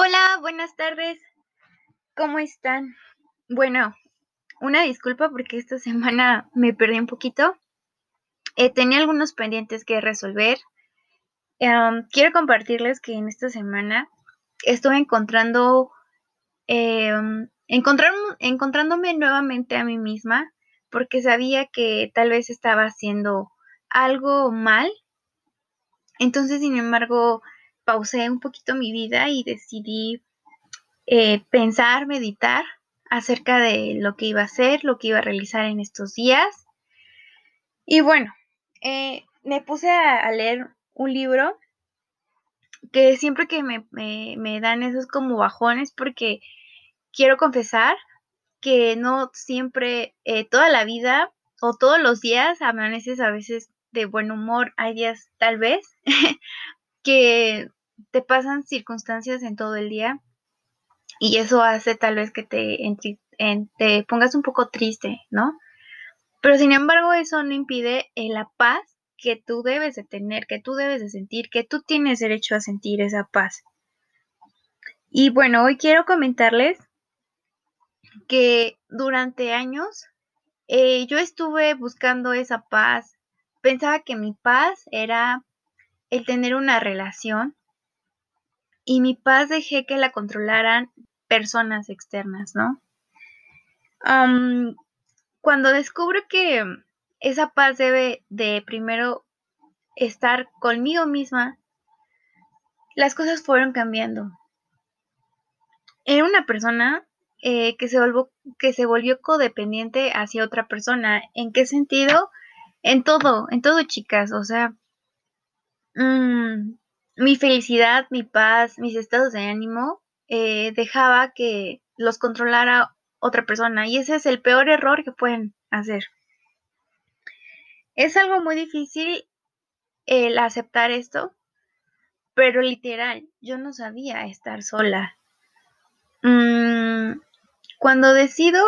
Hola, buenas tardes. ¿Cómo están? Bueno, una disculpa porque esta semana me perdí un poquito. Eh, tenía algunos pendientes que resolver. Quiero compartirles que en esta semana estuve encontrando, em, encontrándome nuevamente a mí misma porque sabía que tal vez estaba haciendo algo mal. Entonces, sin embargo, pausé un poquito mi vida y decidí eh, pensar, meditar acerca de lo que iba a hacer, lo que iba a realizar en estos días. Y bueno, eh, me puse a, leer un libro que siempre que me, dan esos como bajones porque quiero confesar que no siempre, eh, toda la vida o todos los días amaneces a veces de buen humor, hay días tal vez que te pasan circunstancias en todo el día y eso hace tal vez que te, te pongas un poco triste, ¿no? Pero sin embargo eso no impide eh, la paz que tú debes de tener, que tú debes de sentir, que tú tienes derecho a sentir esa paz. Y bueno, hoy quiero comentarles que durante años eh, yo estuve buscando esa paz. Pensaba que mi paz era el tener una relación y mi paz dejé que la controlaran personas externas, ¿no? cuando descubro que esa paz debe de primero estar conmigo misma, las cosas fueron cambiando. Era una persona eh, que, se volvió, que se volvió codependiente hacia otra persona. ¿En qué sentido? En todo, en todo, chicas. O sea, mmm, mi felicidad, mi paz, mis estados de ánimo, eh, dejaba que los controlara otra persona. Y ese es el peor error que pueden hacer. Es algo muy difícil el aceptar esto, pero literal, yo no sabía estar sola. Mm, cuando decido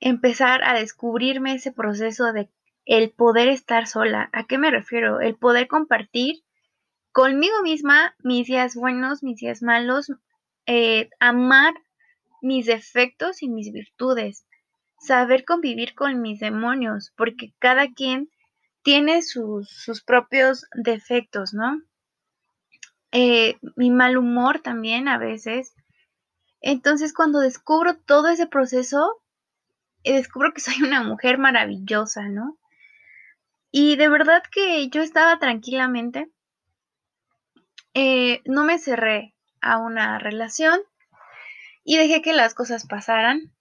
empezar a descubrirme ese proceso de el poder estar sola, ¿a qué me refiero? El poder compartir conmigo misma mis días buenos, mis días malos, eh, amar mis defectos y mis virtudes, saber convivir con mis demonios, porque cada quien tiene sus, propios defectos, ¿no? Eh, mi mal humor también a veces. Entonces cuando descubro todo ese proceso, eh, descubro que soy una mujer maravillosa, ¿no? Y de verdad que yo estaba tranquilamente eh, no me cerré a una relación y dejé que las cosas pasaran.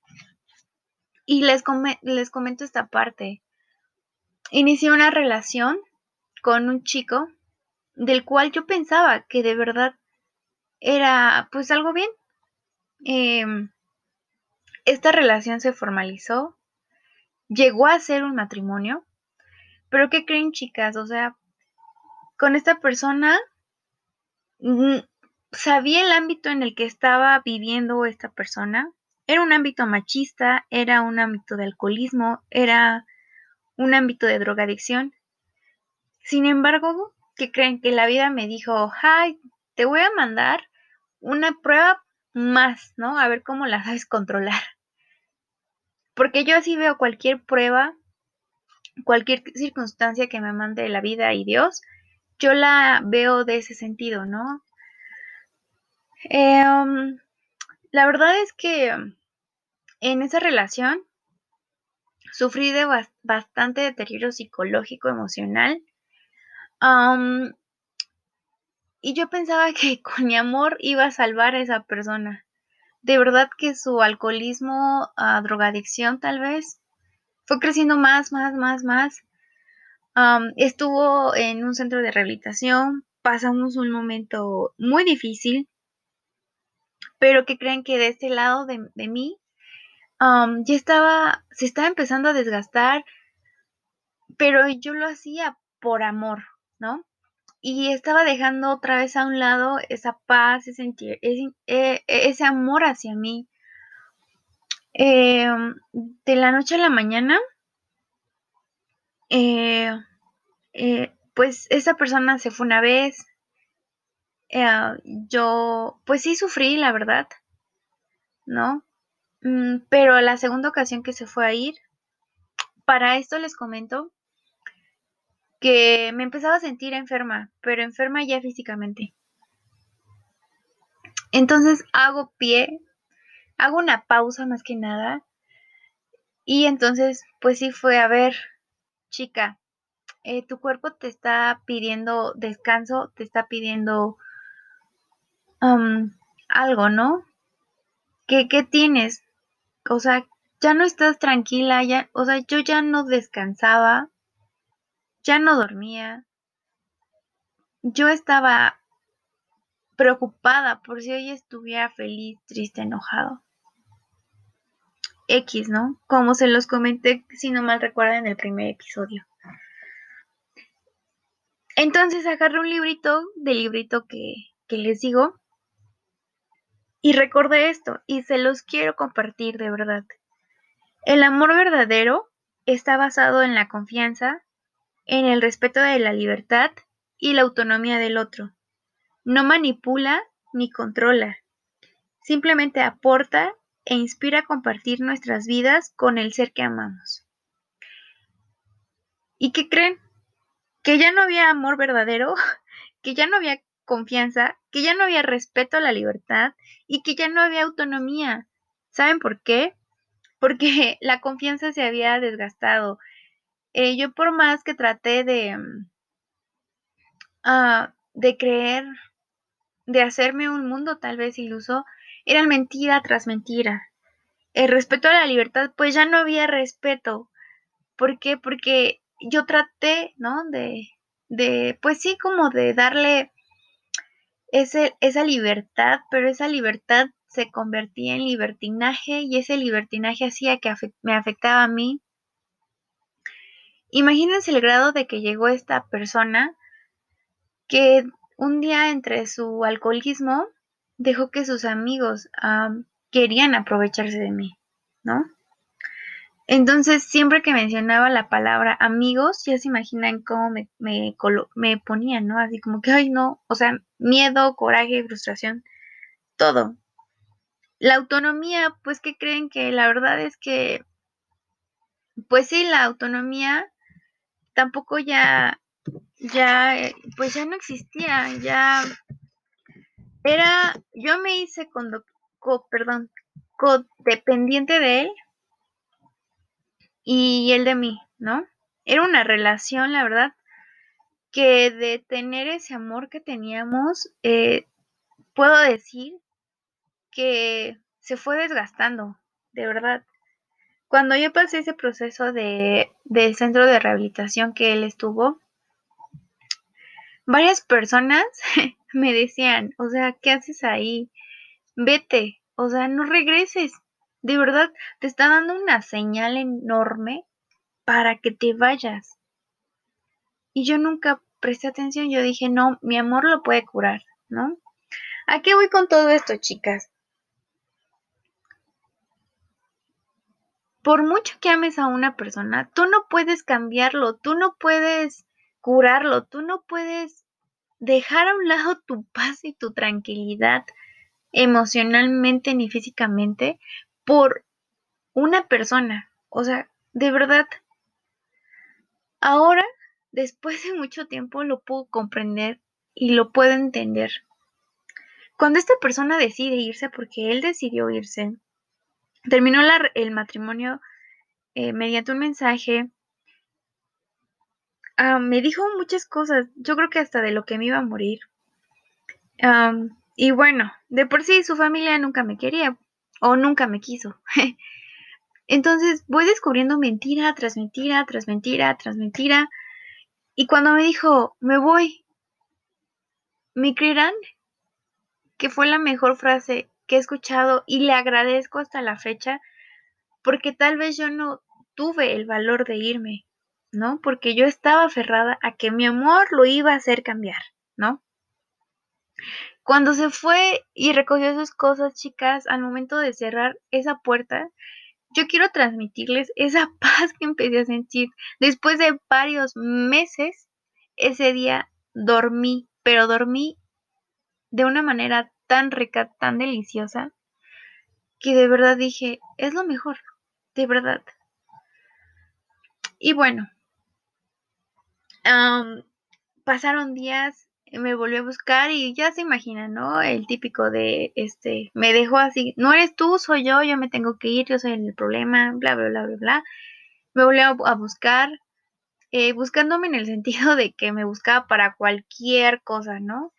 Y les, les comento esta parte. Inicié una relación con un chico del cual yo pensaba que de verdad era pues algo bien. Em, esta relación se formalizó, llegó a ser un matrimonio, pero ¿qué creen chicas? O sea, con esta persona sabía el ámbito en el que estaba viviendo esta persona. Era un ámbito machista, era un ámbito de alcoholismo, era un ámbito de drogadicción. Sin embargo, ¿qué creen? Que la vida me dijo, ay, te voy a mandar una prueba más, ¿no? A ver cómo la sabes controlar. Porque yo así veo cualquier prueba, cualquier circunstancia que me mande la vida y Dios, yo la veo de ese sentido, ¿no? Em, la verdad es que en esa relación sufrí de bastante deterioro psicológico, emocional. y yo pensaba que con mi amor iba a salvar a esa persona. De verdad que su alcoholismo, a drogadicción tal vez, fue creciendo más, más, más, más estuvo en un centro de rehabilitación, pasamos un momento muy difícil, pero que creen que de este lado de, mí ya estaba, se estaba empezando a desgastar, pero yo lo hacía por amor, ¿no? Y estaba dejando otra vez a un lado esa paz, ese, e, ese, amor hacia mí. Em, de la noche a la mañana, eh, eh, pues esa persona se fue una vez, eh, yo, pues sí sufrí, la verdad, ¿no? Mm, pero la segunda ocasión que se fue a ir, para esto les comento que me empezaba a sentir enferma, pero enferma ya físicamente. Entonces hago pie, hago una pausa más que nada. Y entonces, pues sí fue, a ver, chica, eh, tu cuerpo te está pidiendo descanso, te está pidiendo algo, ¿no? ¿Qué, ¿Qué tienes? O sea, ya no estás tranquila, ya, o sea, yo ya no descansaba, ya no dormía. Yo estaba preocupada por si hoy estuviera feliz, triste, enojado. X, ¿no? Como se los comenté, si no mal recuerdan, en el primer episodio. Entonces agarré un librito, del librito que, que les digo, y recordé esto, y se los quiero compartir de verdad. El amor verdadero está basado en la confianza, en el respeto de la libertad y la autonomía del otro. No manipula ni controla, simplemente aporta e inspira a compartir nuestras vidas con el ser que amamos. ¿Y qué creen? Que ya no había amor verdadero, que ya no había confianza, que ya no había respeto a la libertad y que ya no había autonomía. ¿Saben por qué? Porque la confianza se había desgastado. Eh, yo por más que traté de, mm, ah, de creer de hacerme un mundo tal vez iluso, eran mentira tras mentira. El respeto a la libertad, pues ya no había respeto. ¿Por qué? Porque yo traté, ¿no? De, de pues sí, como de darle ese, esa libertad, pero esa libertad se convertía en libertinaje y ese libertinaje hacía que me afectaba a mí. Imagínense el grado de que llegó esta persona que un día entre su alcoholismo dejó que sus amigos querían aprovecharse de mí, ¿no? Entonces, siempre que mencionaba la palabra amigos, ya se imaginan cómo me, me, me ponían, ¿no? Así como que, ay, no, o sea, miedo, coraje, frustración, todo. La autonomía, pues, ¿qué creen que la verdad es que, pues sí, la autonomía tampoco ya ya, pues ya no existía, ya era, yo me hice con, perdón, codependiente de él y él de mí, ¿no? Era una relación, la verdad, que de tener ese amor que teníamos, eh, puedo decir que se fue desgastando, de verdad. Cuando yo pasé ese proceso de, del centro de rehabilitación que él estuvo, varias personas me decían, o sea, ¿qué haces ahí? Vete, o sea, no regreses. De verdad, te está dando una señal enorme para que te vayas. Y yo nunca presté atención, yo dije, no, mi amor lo puede curar, ¿no? ¿A qué voy con todo esto, chicas? Por mucho que ames a una persona, tú no puedes cambiarlo, tú no puedes curarlo. Tú no puedes dejar a un lado tu paz y tu tranquilidad emocionalmente ni físicamente por una persona. O sea, de verdad, ahora, después de mucho tiempo, lo puedo comprender y lo puedo entender. Cuando esta persona decide irse, porque él decidió irse, terminó el matrimonio eh, mediante un mensaje Ah, me dijo muchas cosas, yo creo que hasta de lo que me iba a morir. y bueno, de por sí su familia nunca me quería o nunca me quiso. Entonces voy descubriendo mentira tras mentira, tras mentira, tras mentira. Y cuando me dijo, me voy, ¿me creerán? Que fue la mejor frase que he escuchado y le agradezco hasta la fecha porque tal vez yo no tuve el valor de irme. ¿No? Porque yo estaba aferrada a que mi amor lo iba a hacer cambiar, ¿no? Cuando se fue y recogió sus cosas, chicas, al momento de cerrar esa puerta, yo quiero transmitirles esa paz que empecé a sentir. Después de varios meses, ese día dormí, pero dormí de una manera tan rica, tan deliciosa, que de verdad dije, es lo mejor, de verdad. Y bueno, pasaron días, me volvió a buscar y ya se imagina, ¿no? El típico de, este, me dejó así, no eres tú, soy yo, yo me tengo que ir, yo soy el problema, bla, bla, bla, bla, bla. Me volvió a, buscar, eh, buscándome en el sentido de que me buscaba para cualquier cosa, ¿no?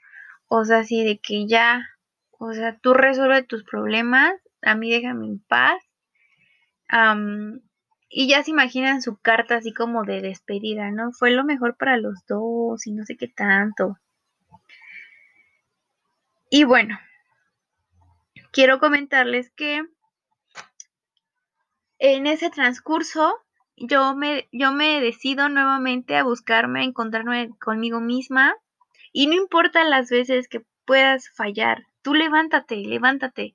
O sea, así de que ya, o sea, tú resuelve tus problemas, a mí déjame en paz. Y ya se imaginan su carta así como de despedida, ¿no? Fue lo mejor para los dos y no sé qué tanto. Y bueno, quiero comentarles que en ese transcurso yo me, yo me decido nuevamente a buscarme, a encontrarme conmigo misma y no importa las veces que puedas fallar, tú levántate, levántate.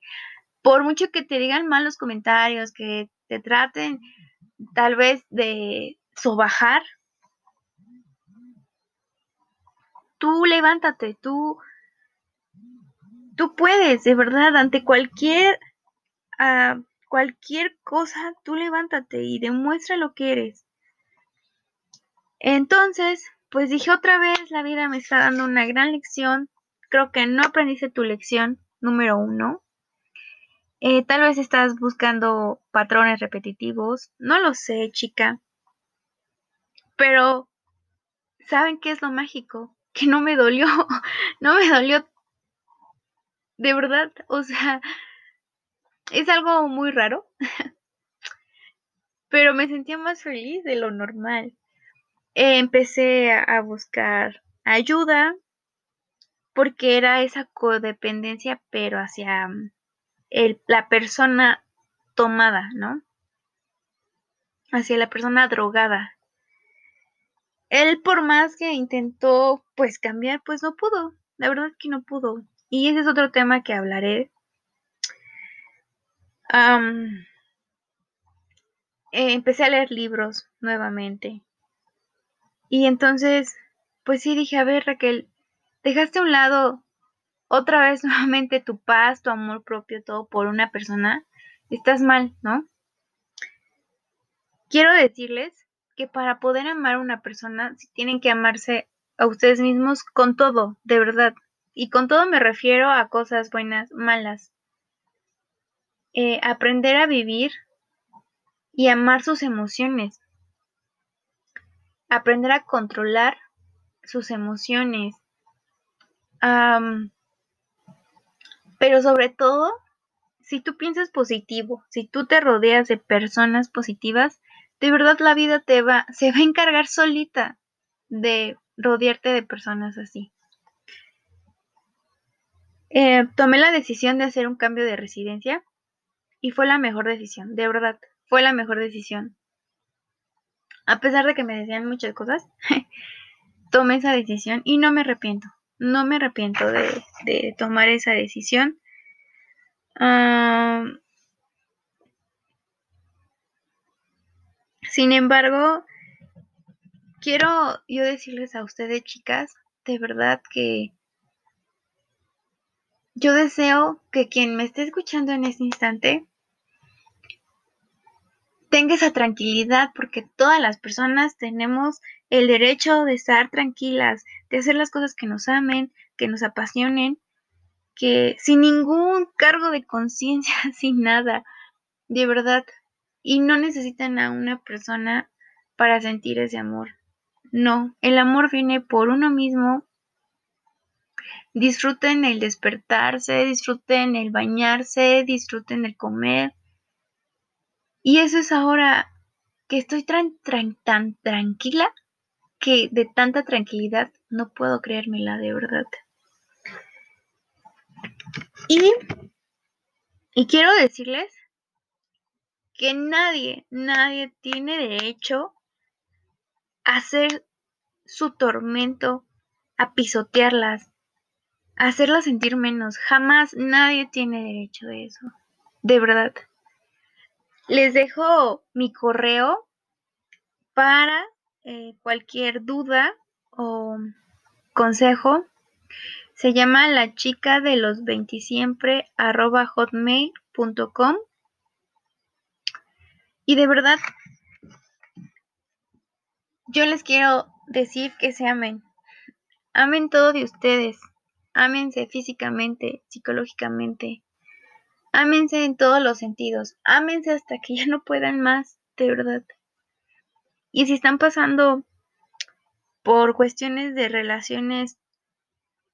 Por mucho que te digan malos comentarios, que te traten tal vez de sobajar, tú levántate, tú, tú puedes, de verdad, ante cualquier, uh, cualquier cosa, tú levántate y demuestra lo que eres. Entonces, pues dije otra vez, la vida me está dando una gran lección. Creo que no aprendiste tu lección número uno. Eh, tal vez estás buscando patrones repetitivos. No lo sé, chica. Pero, ¿saben qué es lo mágico? Que no me dolió. no me dolió. De verdad, o sea, es algo muy raro. Pero me sentía más feliz de lo normal empecé a buscar ayuda porque era esa codependencia, pero hacia la persona tomada, ¿no? Hacia la persona drogada. Él por más que intentó pues cambiar, pues no pudo. La verdad es que no pudo. Y ese es otro tema que hablaré. empecé a leer libros nuevamente. Y entonces, pues sí dije, a ver Raquel, dejaste a un lado otra vez nuevamente tu paz, tu amor propio, todo por una persona. Estás mal, ¿no? Quiero decirles que para poder amar a una persona, tienen que amarse a ustedes mismos con todo, de verdad. Y con todo me refiero a cosas buenas, malas. Eh, aprender a vivir y amar sus emociones aprender a controlar sus emociones. Pero sobre todo, si tú piensas positivo, si tú te rodeas de personas positivas, de verdad la vida te va, se va a encargar solita de rodearte de personas así. Eh, tomé la decisión de hacer un cambio de residencia y fue la mejor decisión, de verdad, fue la mejor decisión a pesar de que me decían muchas cosas, tomé esa decisión y no me arrepiento. No me arrepiento de, tomar esa decisión. sin embargo, quiero yo decirles a ustedes, chicas, de verdad que yo deseo que quien me esté escuchando en este instante tenga esa tranquilidad porque todas las personas tenemos el derecho de estar tranquilas, de hacer las cosas que nos amen, que nos apasionen, que sin ningún cargo de conciencia, sin nada, de verdad. Y no necesitan a una persona para sentir ese amor. No, el amor viene por uno mismo. Disfruten el despertarse, disfruten el bañarse, disfruten el comer, y eso es ahora que estoy tan, tranquila que de tanta tranquilidad no puedo creérmela de verdad. Y, y quiero decirles que nadie, nadie tiene derecho a hacer su tormento, a pisotearlas, a hacerlas sentir menos. Jamás nadie tiene derecho de eso. De verdad. Les dejo mi correo para eh, cualquier duda o consejo. Se llama la chica de los 20 siempre arroba hotmail.com. Y de verdad, yo les quiero decir que se amen. Amen todo de ustedes. Ámense físicamente, psicológicamente. Ámense en todos los sentidos. Ámense hasta que ya no puedan más, de verdad. Y si están pasando por cuestiones de relaciones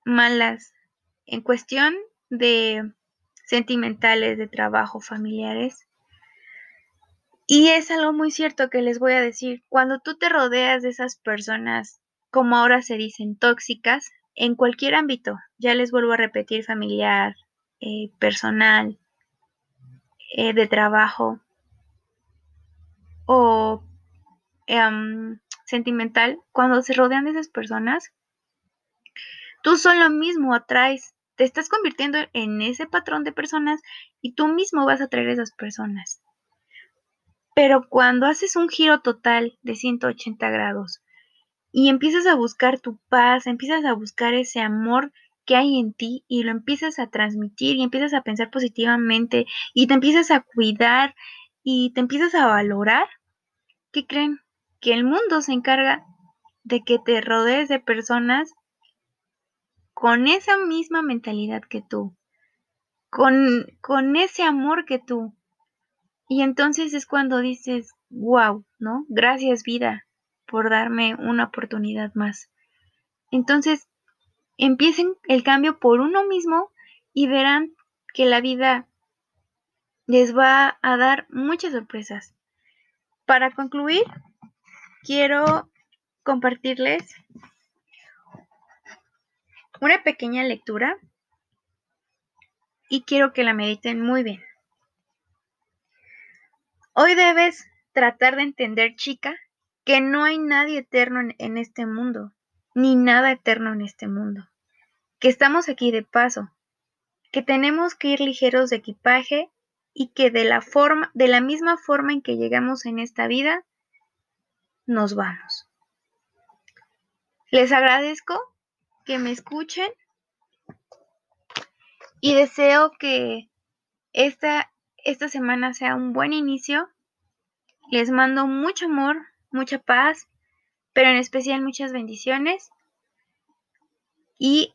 malas, en cuestión de sentimentales, de trabajo, familiares, y es algo muy cierto que les voy a decir, cuando tú te rodeas de esas personas, como ahora se dicen, tóxicas, en cualquier ámbito, ya les vuelvo a repetir, familiar, eh, personal, eh, de trabajo o em, sentimental, cuando se rodean de esas personas, tú solo mismo atraes, te estás convirtiendo en ese patrón de personas y tú mismo vas a atraer a esas personas. Pero cuando haces un giro total de 180 grados y empiezas a buscar tu paz, empiezas a buscar ese amor que hay en ti y lo empiezas a transmitir y empiezas a pensar positivamente y te empiezas a cuidar y te empiezas a valorar, ¿qué creen? Que el mundo se encarga de que te rodees de personas con esa misma mentalidad que tú, con, con ese amor que tú. Y entonces es cuando dices, wow, ¿no? Gracias vida por darme una oportunidad más. Entonces, empiecen el cambio por uno mismo y verán que la vida les va a dar muchas sorpresas. Para concluir, quiero compartirles una pequeña lectura y quiero que la mediten muy bien. Hoy debes tratar de entender, chica, que no hay nadie eterno en, este mundo, ni nada eterno en este mundo, que estamos aquí de paso, que tenemos que ir ligeros de equipaje y que de la forma, de la misma forma en que llegamos en esta vida, nos vamos. Les agradezco que me escuchen y deseo que esta, esta semana sea un buen inicio. Les mando mucho amor, mucha paz, pero en especial muchas bendiciones y